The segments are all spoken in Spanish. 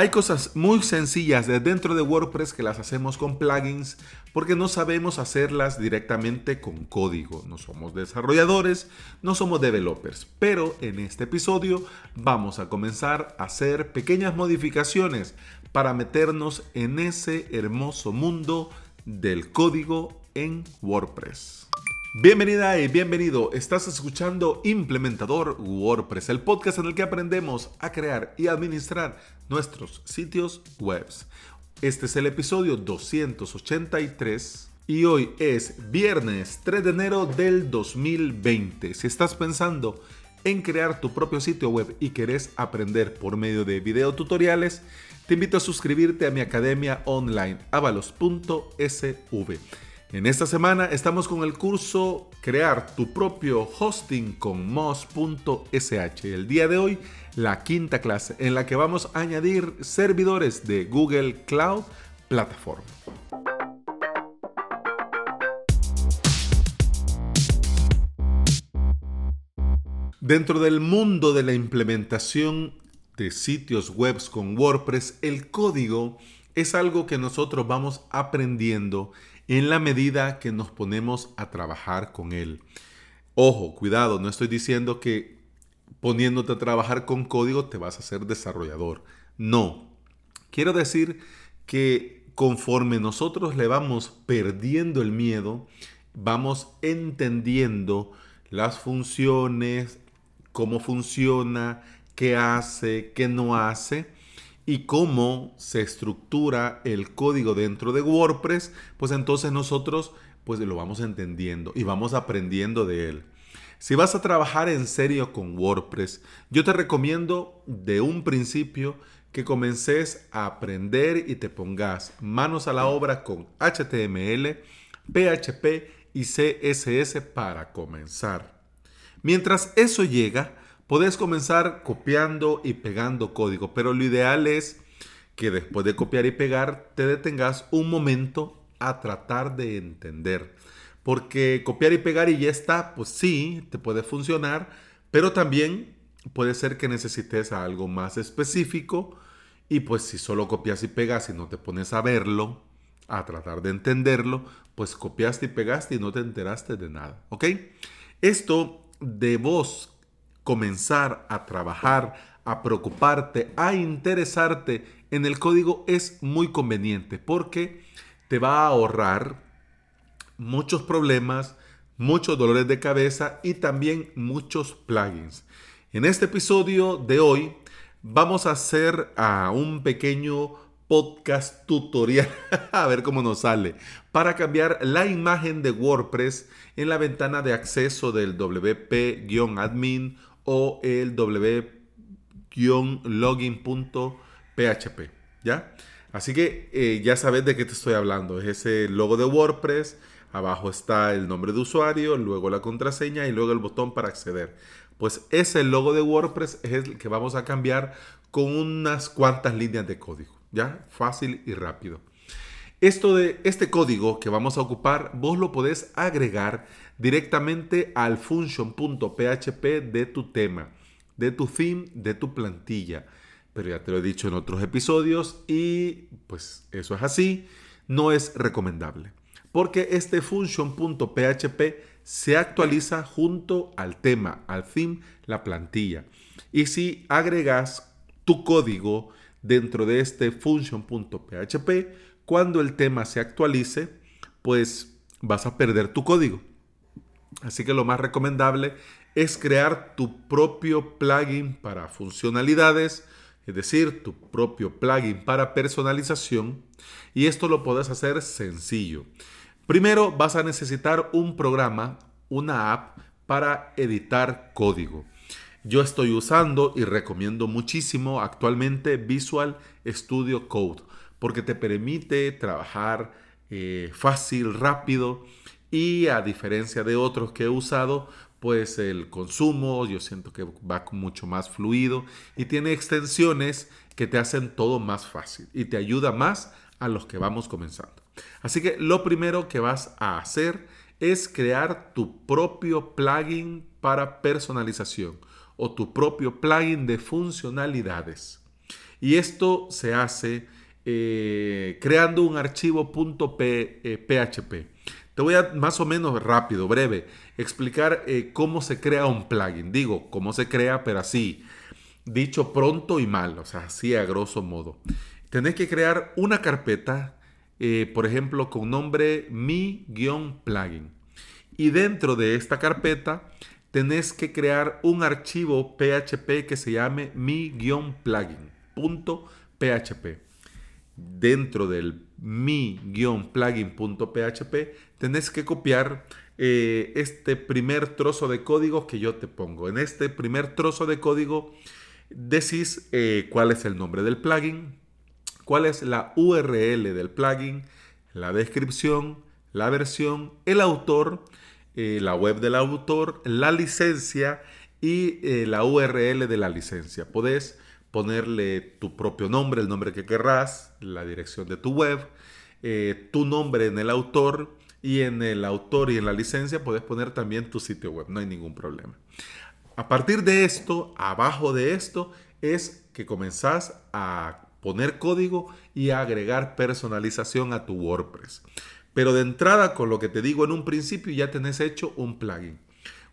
Hay cosas muy sencillas de dentro de WordPress que las hacemos con plugins porque no sabemos hacerlas directamente con código. No somos desarrolladores, no somos developers, pero en este episodio vamos a comenzar a hacer pequeñas modificaciones para meternos en ese hermoso mundo del código en WordPress. Bienvenida y bienvenido. Estás escuchando Implementador WordPress, el podcast en el que aprendemos a crear y administrar nuestros sitios web. Este es el episodio 283 y hoy es viernes 3 de enero del 2020. Si estás pensando en crear tu propio sitio web y querés aprender por medio de videotutoriales, te invito a suscribirte a mi academia online avalos.sv en esta semana estamos con el curso Crear tu propio hosting con moz.sh. El día de hoy, la quinta clase en la que vamos a añadir servidores de Google Cloud Platform. Dentro del mundo de la implementación de sitios web con WordPress, el código es algo que nosotros vamos aprendiendo en la medida que nos ponemos a trabajar con él. Ojo, cuidado, no estoy diciendo que poniéndote a trabajar con código te vas a ser desarrollador. No. Quiero decir que conforme nosotros le vamos perdiendo el miedo, vamos entendiendo las funciones, cómo funciona, qué hace, qué no hace y cómo se estructura el código dentro de WordPress, pues entonces nosotros pues lo vamos entendiendo y vamos aprendiendo de él. Si vas a trabajar en serio con WordPress, yo te recomiendo de un principio que comences a aprender y te pongas manos a la obra con HTML, PHP y CSS para comenzar. Mientras eso llega, Puedes comenzar copiando y pegando código, pero lo ideal es que después de copiar y pegar te detengas un momento a tratar de entender. Porque copiar y pegar y ya está, pues sí, te puede funcionar, pero también puede ser que necesites algo más específico y pues si solo copias y pegas y no te pones a verlo, a tratar de entenderlo, pues copiaste y pegaste y no te enteraste de nada, ¿ok? Esto de vos comenzar a trabajar, a preocuparte, a interesarte en el código es muy conveniente porque te va a ahorrar muchos problemas, muchos dolores de cabeza y también muchos plugins. En este episodio de hoy vamos a hacer un pequeño podcast tutorial, a ver cómo nos sale, para cambiar la imagen de WordPress en la ventana de acceso del wp-admin o el w-login.php, ¿ya? Así que eh, ya sabes de qué te estoy hablando. Es ese logo de WordPress, abajo está el nombre de usuario, luego la contraseña y luego el botón para acceder. Pues ese logo de WordPress es el que vamos a cambiar con unas cuantas líneas de código, ¿ya? Fácil y rápido. Esto de este código que vamos a ocupar, vos lo podés agregar directamente al function.php de tu tema, de tu theme, de tu plantilla. Pero ya te lo he dicho en otros episodios y pues eso es así, no es recomendable. Porque este function.php se actualiza junto al tema, al theme, la plantilla. Y si agregas tu código dentro de este function.php, cuando el tema se actualice, pues vas a perder tu código. Así que lo más recomendable es crear tu propio plugin para funcionalidades, es decir, tu propio plugin para personalización. Y esto lo puedes hacer sencillo. Primero vas a necesitar un programa, una app para editar código. Yo estoy usando y recomiendo muchísimo actualmente Visual Studio Code porque te permite trabajar eh, fácil, rápido y a diferencia de otros que he usado, pues el consumo yo siento que va mucho más fluido y tiene extensiones que te hacen todo más fácil y te ayuda más a los que vamos comenzando. Así que lo primero que vas a hacer es crear tu propio plugin para personalización o tu propio plugin de funcionalidades. Y esto se hace eh, creando un archivo .php. Eh, Te voy a más o menos rápido, breve, explicar eh, cómo se crea un plugin. Digo, cómo se crea, pero así, dicho pronto y mal, o sea, así a grosso modo. Tenés que crear una carpeta, por ejemplo, con nombre mi-plugin. Y dentro de esta carpeta tenés que crear un archivo PHP que se llame mi-plugin.php. Dentro del mi-plugin.php tenés que copiar eh, este primer trozo de código que yo te pongo. En este primer trozo de código decís eh, cuál es el nombre del plugin, cuál es la URL del plugin, la descripción, la versión, el autor, eh, la web del autor, la licencia y la URL de la licencia. Podés ponerle tu propio nombre, el nombre que querrás, la dirección de tu web, eh, tu nombre en el autor y en el autor y en la licencia podés poner también tu sitio web, no hay ningún problema. A partir de esto, abajo de esto, es que comenzás a poner código y a agregar personalización a tu WordPress. Pero de entrada, con lo que te digo en un principio, ya tenés hecho un plugin.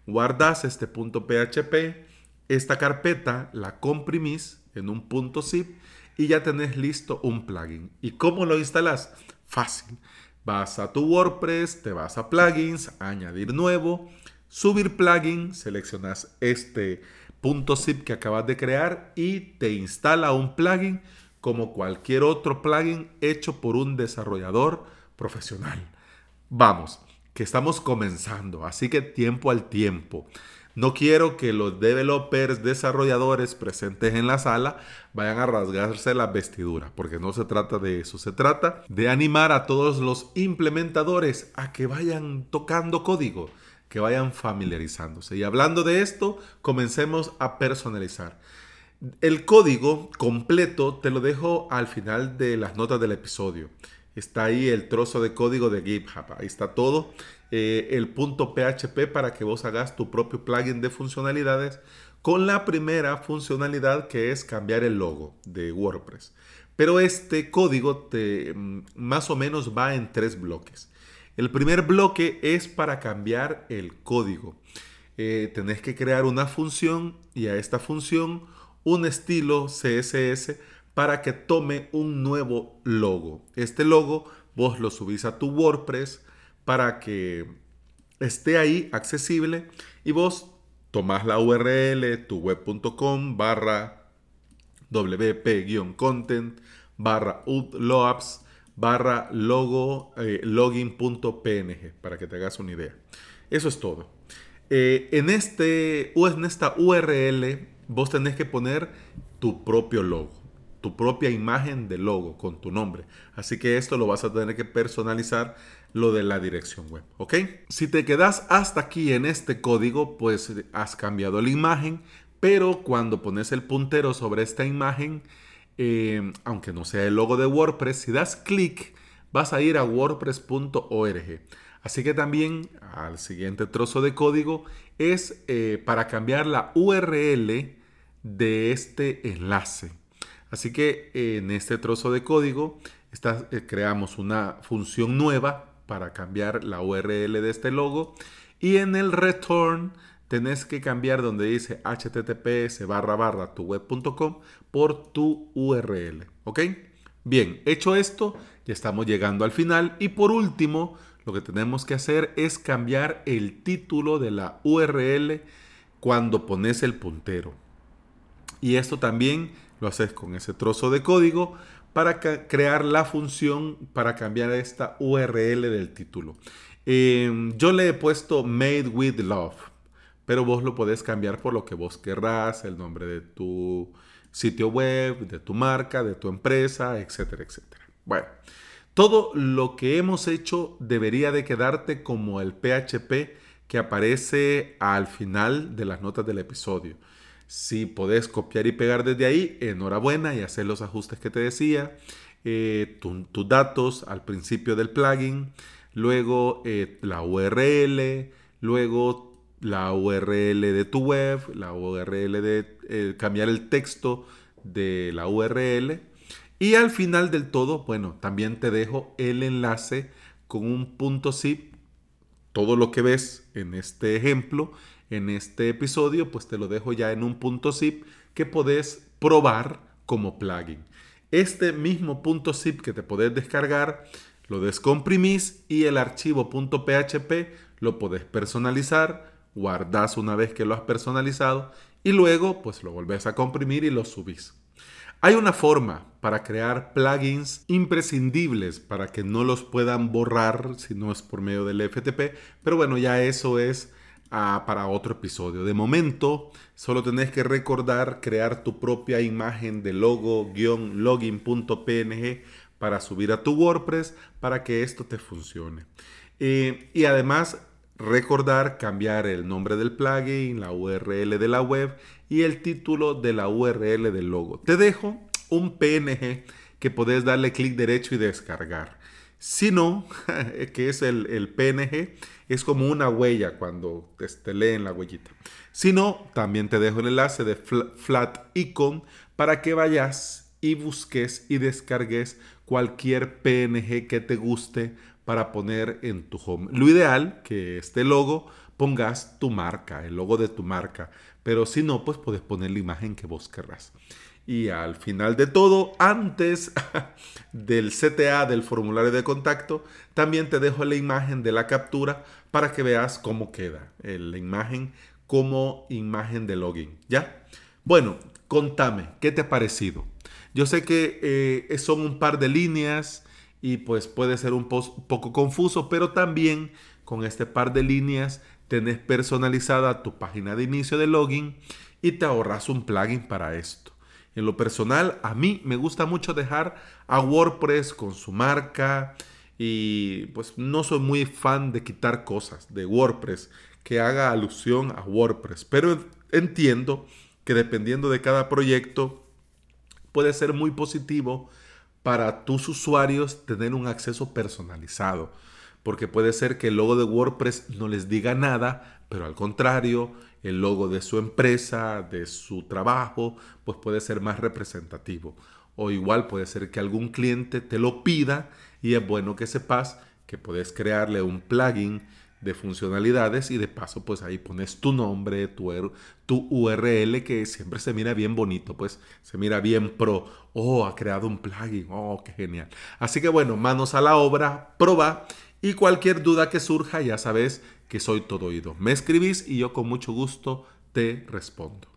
Guardas este punto PHP, esta carpeta la comprimís en un punto zip y ya tenés listo un plugin. ¿Y cómo lo instalas? Fácil. Vas a tu WordPress, te vas a plugins, añadir nuevo, subir plugin, seleccionas este punto zip que acabas de crear y te instala un plugin como cualquier otro plugin hecho por un desarrollador profesional. Vamos, que estamos comenzando, así que tiempo al tiempo. No quiero que los developers, desarrolladores presentes en la sala vayan a rasgarse la vestidura, porque no se trata de eso, se trata de animar a todos los implementadores a que vayan tocando código, que vayan familiarizándose. Y hablando de esto, comencemos a personalizar. El código completo te lo dejo al final de las notas del episodio. Está ahí el trozo de código de GitHub. Ahí está todo. Eh, el punto PHP para que vos hagas tu propio plugin de funcionalidades con la primera funcionalidad que es cambiar el logo de WordPress. Pero este código te, mm, más o menos va en tres bloques. El primer bloque es para cambiar el código. Eh, tenés que crear una función y a esta función un estilo CSS para que tome un nuevo logo. Este logo vos lo subís a tu WordPress para que esté ahí accesible y vos tomás la URL tuweb.com barra wp-content barra udloops barra logo eh, login.png para que te hagas una idea. Eso es todo. Eh, en, este, en esta URL vos tenés que poner tu propio logo tu propia imagen de logo con tu nombre. Así que esto lo vas a tener que personalizar lo de la dirección web, ¿ok? Si te quedas hasta aquí en este código, pues has cambiado la imagen, pero cuando pones el puntero sobre esta imagen, eh, aunque no sea el logo de WordPress, si das clic, vas a ir a wordpress.org. Así que también al siguiente trozo de código es eh, para cambiar la URL de este enlace. Así que en este trozo de código eh, creamos una función nueva para cambiar la URL de este logo y en el return tenés que cambiar donde dice https barra barra tu web.com por tu URL. ¿Ok? Bien, hecho esto, ya estamos llegando al final y por último, lo que tenemos que hacer es cambiar el título de la URL cuando pones el puntero. Y esto también lo haces con ese trozo de código para crear la función para cambiar esta URL del título. Em, yo le he puesto Made with Love, pero vos lo podés cambiar por lo que vos querrás, el nombre de tu sitio web, de tu marca, de tu empresa, etcétera, etcétera. Bueno, todo lo que hemos hecho debería de quedarte como el PHP que aparece al final de las notas del episodio. Si podés copiar y pegar desde ahí, enhorabuena y hacer los ajustes que te decía. Eh, tus datos al principio del plugin, luego eh, la URL, luego la URL de tu web, la URL de eh, cambiar el texto de la URL. Y al final del todo, bueno, también te dejo el enlace con un punto zip. Todo lo que ves en este ejemplo, en este episodio, pues te lo dejo ya en un punto zip que podés probar como plugin. Este mismo punto zip que te podés descargar, lo descomprimís y el archivo .php lo podés personalizar, guardas una vez que lo has personalizado y luego pues lo volvés a comprimir y lo subís. Hay una forma para crear plugins imprescindibles para que no los puedan borrar si no es por medio del FTP, pero bueno, ya eso es para otro episodio. De momento, solo tenés que recordar crear tu propia imagen de logo-login.png para subir a tu WordPress para que esto te funcione. Eh, y además recordar cambiar el nombre del plugin, la URL de la web y el título de la URL del logo. Te dejo un PNG que podés darle clic derecho y descargar. Si no, que es el, el, PNG, es como una huella cuando te, leen la huellita. Si no, también te dejo el enlace de Flat Icon para que vayas y busques y descargues cualquier PNG que te guste para poner en tu home. Lo ideal que este logo pongas tu marca, el logo de tu marca, pero si no, pues puedes poner la imagen que vos querrás. Y al final de todo, antes del CTA del formulario de contacto, también te dejo la imagen de la captura para que veas cómo queda la imagen como imagen de login. ¿Ya? Bueno, contame, ¿qué te ha parecido? Yo sé que eh, son un par de líneas, y pues puede ser un poco confuso, pero también con este par de líneas tenés personalizada tu página de inicio de login y te ahorras un plugin para esto. En lo personal, a mí me gusta mucho dejar a WordPress con su marca y pues no soy muy fan de quitar cosas de WordPress que haga alusión a WordPress, pero entiendo que dependiendo de cada proyecto puede ser muy positivo para tus usuarios tener un acceso personalizado. Porque puede ser que el logo de WordPress no les diga nada, pero al contrario, el logo de su empresa, de su trabajo, pues puede ser más representativo. O igual puede ser que algún cliente te lo pida y es bueno que sepas que puedes crearle un plugin de funcionalidades y de paso pues ahí pones tu nombre, tu, tu URL que siempre se mira bien bonito, pues se mira bien pro. Oh, ha creado un plugin, oh, qué genial. Así que bueno, manos a la obra, proba y cualquier duda que surja ya sabes que soy todo oído. Me escribís y yo con mucho gusto te respondo.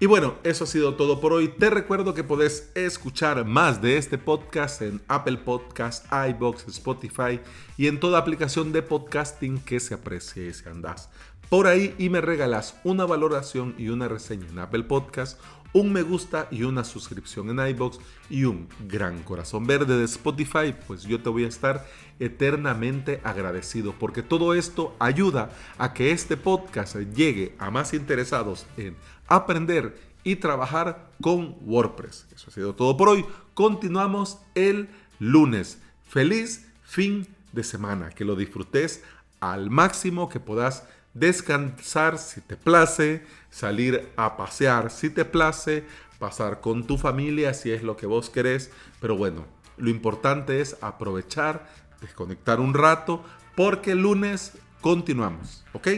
Y bueno, eso ha sido todo por hoy. Te recuerdo que podés escuchar más de este podcast en Apple Podcast, iBox, Spotify y en toda aplicación de podcasting que se aprecie si andás por ahí y me regalas una valoración y una reseña en Apple Podcast, un me gusta y una suscripción en iBox y un gran corazón verde de Spotify, pues yo te voy a estar eternamente agradecido porque todo esto ayuda a que este podcast llegue a más interesados en aprender y trabajar con WordPress. Eso ha sido todo por hoy. Continuamos el lunes. Feliz fin de semana. Que lo disfrutes al máximo, que puedas descansar si te place, salir a pasear si te place, pasar con tu familia si es lo que vos querés. Pero bueno, lo importante es aprovechar, desconectar un rato, porque el lunes continuamos. ¿Ok?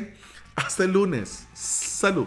Hasta el lunes. Salud.